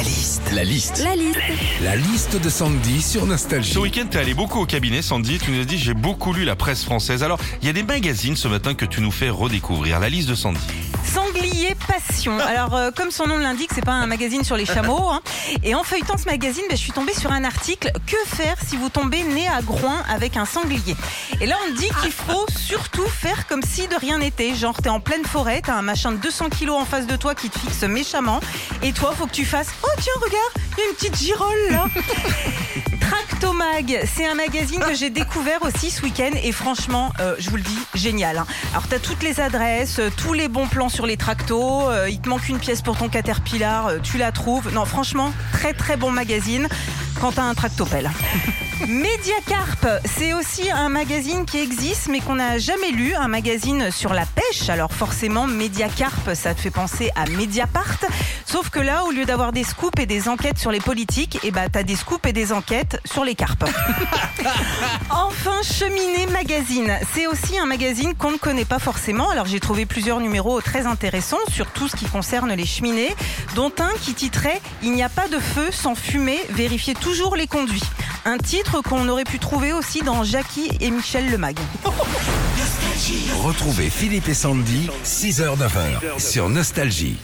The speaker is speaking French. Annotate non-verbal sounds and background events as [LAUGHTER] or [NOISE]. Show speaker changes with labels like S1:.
S1: La liste.
S2: La liste.
S3: La liste.
S2: La liste de Sandy sur Nostalgie.
S4: Ce week-end, t'es allé beaucoup au cabinet, Sandy. Tu nous as dit, j'ai beaucoup lu la presse française. Alors, il y a des magazines ce matin que tu nous fais redécouvrir. La liste de Sandy.
S3: Sanglier Passion. Alors, euh, comme son nom l'indique, c'est pas un magazine sur les chameaux. hein. Et en feuilletant ce magazine, ben, je suis tombée sur un article Que faire si vous tombez né à groin avec un sanglier? Et là, on dit qu'il faut surtout faire comme si de rien n'était. Genre, t'es en pleine forêt, t'as un machin de 200 kilos en face de toi qui te fixe méchamment. Et toi, faut que tu fasses Oh, tiens, regarde, il y a une petite girole là. [LAUGHS] Tractomag, c'est un magazine que j'ai découvert aussi ce week-end et franchement, euh, je vous le dis, génial. hein. Alors t'as toutes les adresses, euh, tous les bons plans sur les tractos, euh, il te manque une pièce pour ton Caterpillar, euh, tu la trouves. Non, franchement, très très bon magazine quand t'as un tractopelle. [LAUGHS] Mediacarp, c'est aussi un magazine qui existe mais qu'on n'a jamais lu, un magazine sur la pêche. Alors forcément, Mediacarp, ça te fait penser à Mediapart. Sauf que là, au lieu d'avoir des scoops et des enquêtes sur les politiques, eh ben, t'as des scoops et des enquêtes sur les carpes. [LAUGHS] enfin, Cheminée Magazine. C'est aussi un magazine qu'on ne connaît pas forcément. Alors j'ai trouvé plusieurs numéros très intéressants sur tout ce qui concerne les cheminées, dont un qui titrait Il n'y a pas de feu sans fumée, vérifiez toujours les conduits. Un titre qu'on aurait pu trouver aussi dans Jackie et Michel le Mag.
S2: Retrouvez Philippe et Sandy, 6h-9h, sur Nostalgie.